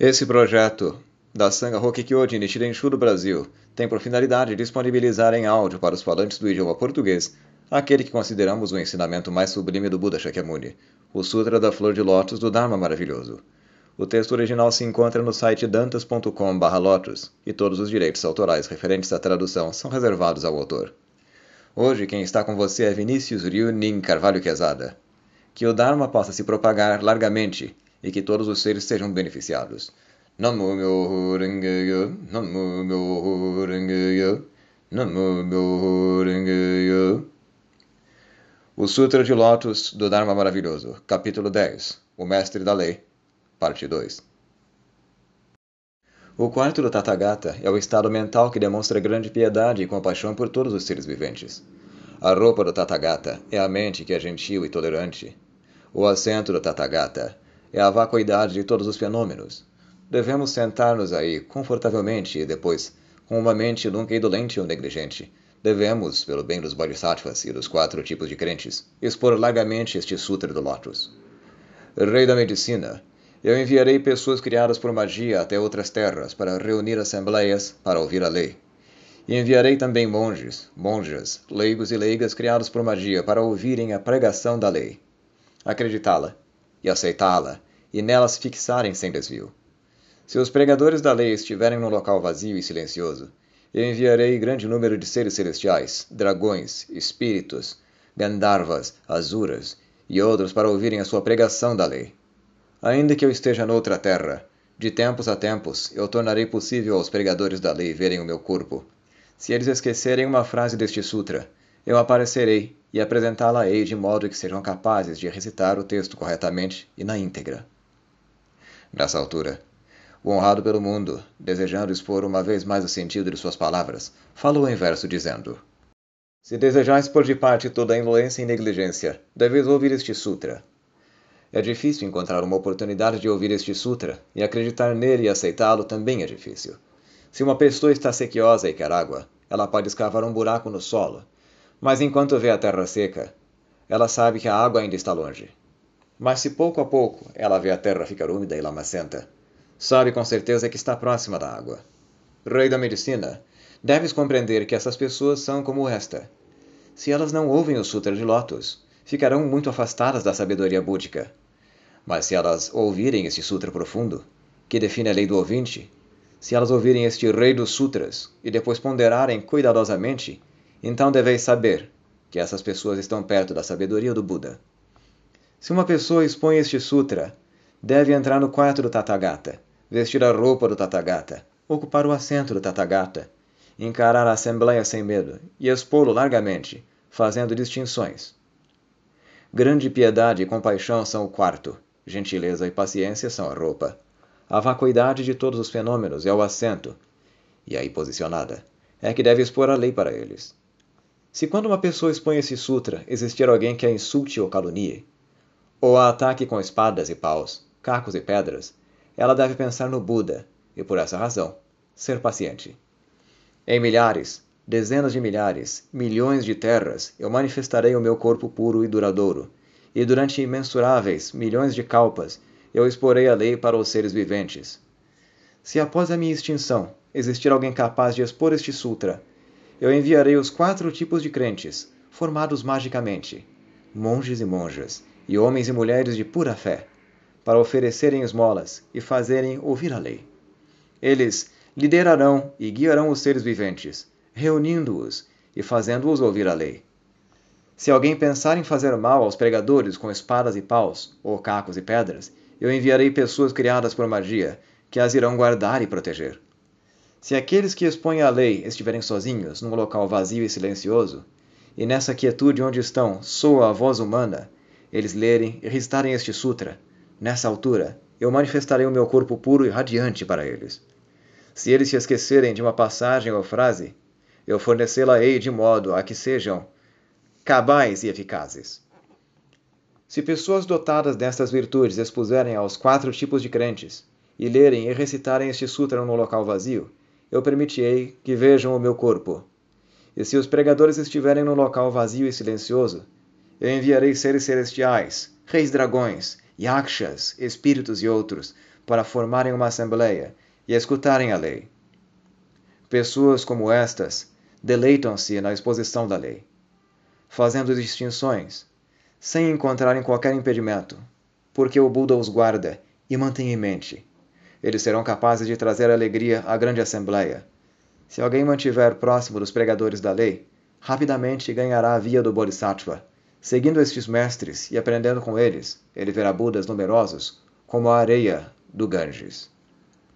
Esse projeto da Sangha Hokkikyo de Nichiren-shu do Brasil tem por finalidade disponibilizar em áudio para os falantes do idioma português aquele que consideramos o ensinamento mais sublime do Buda Shakyamuni, o Sutra da Flor de Lótus do Dharma Maravilhoso. O texto original se encontra no site dantas.com/lotus e todos os direitos autorais referentes à tradução são reservados ao autor. Hoje quem está com você é Vinícius Ryunin Carvalho Quezada. Que o Dharma possa se propagar largamente e que todos os seres sejam beneficiados. Namo Myoho Renge Namo Myoho Renge Namo Myoho Renge O Sutra de Lótus do Dharma Maravilhoso, capítulo 10 O Mestre da Lei, parte 2 O quarto do Tathagata é o estado mental que demonstra grande piedade e compaixão por todos os seres viventes. A roupa do Tathagata é a mente que é gentil e tolerante. O assento do Tathagata é a vacuidade de todos os fenômenos. Devemos sentar-nos aí confortavelmente e depois, com uma mente nunca indolente ou negligente, devemos, pelo bem dos bodhisattvas e dos quatro tipos de crentes, expor largamente este Sutra do Lótus. Rei da Medicina, eu enviarei pessoas criadas por magia até outras terras para reunir assembleias para ouvir a lei. E enviarei também monges, monjas, leigos e leigas criados por magia para ouvirem a pregação da lei. Acreditá-la e aceitá-la, e nela se fixarem sem desvio. Se os pregadores da lei estiverem num local vazio e silencioso, eu enviarei grande número de seres celestiais, dragões, espíritos, Gandharvas, Asuras e outros para ouvirem a sua pregação da lei. Ainda que eu esteja noutra terra, de tempos a tempos eu tornarei possível aos pregadores da lei verem o meu corpo. Se eles esquecerem uma frase deste sutra, eu aparecerei e apresentá-la-ei de modo que sejam capazes de recitar o texto corretamente e na íntegra. Nessa altura, o honrado pelo mundo, desejando expor uma vez mais o sentido de suas palavras, falou em verso dizendo: Se desejais pôr de parte toda a indolência e negligência, deveis ouvir este sutra. É difícil encontrar uma oportunidade de ouvir este sutra, e acreditar nele e aceitá-lo também é difícil. Se uma pessoa está sequiosa e quer água, ela pode escavar um buraco no solo, mas enquanto vê a terra seca, ela sabe que a água ainda está longe. Mas se pouco a pouco ela vê a terra ficar úmida e lamacenta, sabe com certeza que está próxima da água. Rei da medicina, deves compreender que essas pessoas são como esta. Se elas não ouvem o Sutra de Lótus, ficarão muito afastadas da sabedoria búdica. Mas se elas ouvirem este Sutra profundo, que define a lei do ouvinte, se elas ouvirem este Rei dos Sutras e depois ponderarem cuidadosamente, então deveis saber que essas pessoas estão perto da sabedoria do Buda. Se uma pessoa expõe este sutra, deve entrar no quarto do Tathagata, vestir a roupa do Tathagata, ocupar o assento do Tathagata, encarar a assembleia sem medo e expô-lo largamente, fazendo distinções. Grande piedade e compaixão são o quarto, gentileza e paciência são a roupa. A vacuidade de todos os fenômenos é o assento, e aí posicionada, é que deve expor a lei para eles. Se quando uma pessoa expõe esse sutra existir alguém que a insulte ou calunie, ou a ataque com espadas e paus, cacos e pedras, ela deve pensar no Buda e, por essa razão, ser paciente. Em milhares, dezenas de milhares, milhões de terras, eu manifestarei o meu corpo puro e duradouro, e durante imensuráveis milhões de kalpas eu exporei a lei para os seres viventes. Se após a minha extinção existir alguém capaz de expor este sutra eu enviarei os quatro tipos de crentes, formados magicamente, monges e monjas, e homens e mulheres de pura fé, para oferecerem esmolas e fazerem ouvir a lei. Eles liderarão e guiarão os seres viventes, reunindo-os e fazendo-os ouvir a lei. Se alguém pensar em fazer mal aos pregadores com espadas e paus, ou cacos e pedras, eu enviarei pessoas criadas por magia, que as irão guardar e proteger. Se aqueles que expõem a lei estiverem sozinhos, num local vazio e silencioso, e nessa quietude onde estão soa a voz humana, eles lerem e recitarem este sutra, nessa altura, eu manifestarei o meu corpo puro e radiante para eles. Se eles se esquecerem de uma passagem ou frase, eu fornecê-la-ei de modo a que sejam cabais e eficazes. Se pessoas dotadas destas virtudes expuserem aos quatro tipos de crentes, e lerem e recitarem este sutra no local vazio, eu permitirei que vejam o meu corpo. E se os pregadores estiverem num local vazio e silencioso, eu enviarei seres celestiais, reis dragões yakshas, espíritos e outros, para formarem uma assembleia e escutarem a lei. Pessoas como estas deleitam-se na exposição da lei, fazendo distinções, sem encontrarem qualquer impedimento, porque o Buda os guarda e mantém em mente. Eles serão capazes de trazer alegria à grande assembleia. Se alguém mantiver próximo dos pregadores da lei, rapidamente ganhará a via do Bodhisattva. Seguindo estes mestres e aprendendo com eles, ele verá Budas numerosos como a areia do Ganges.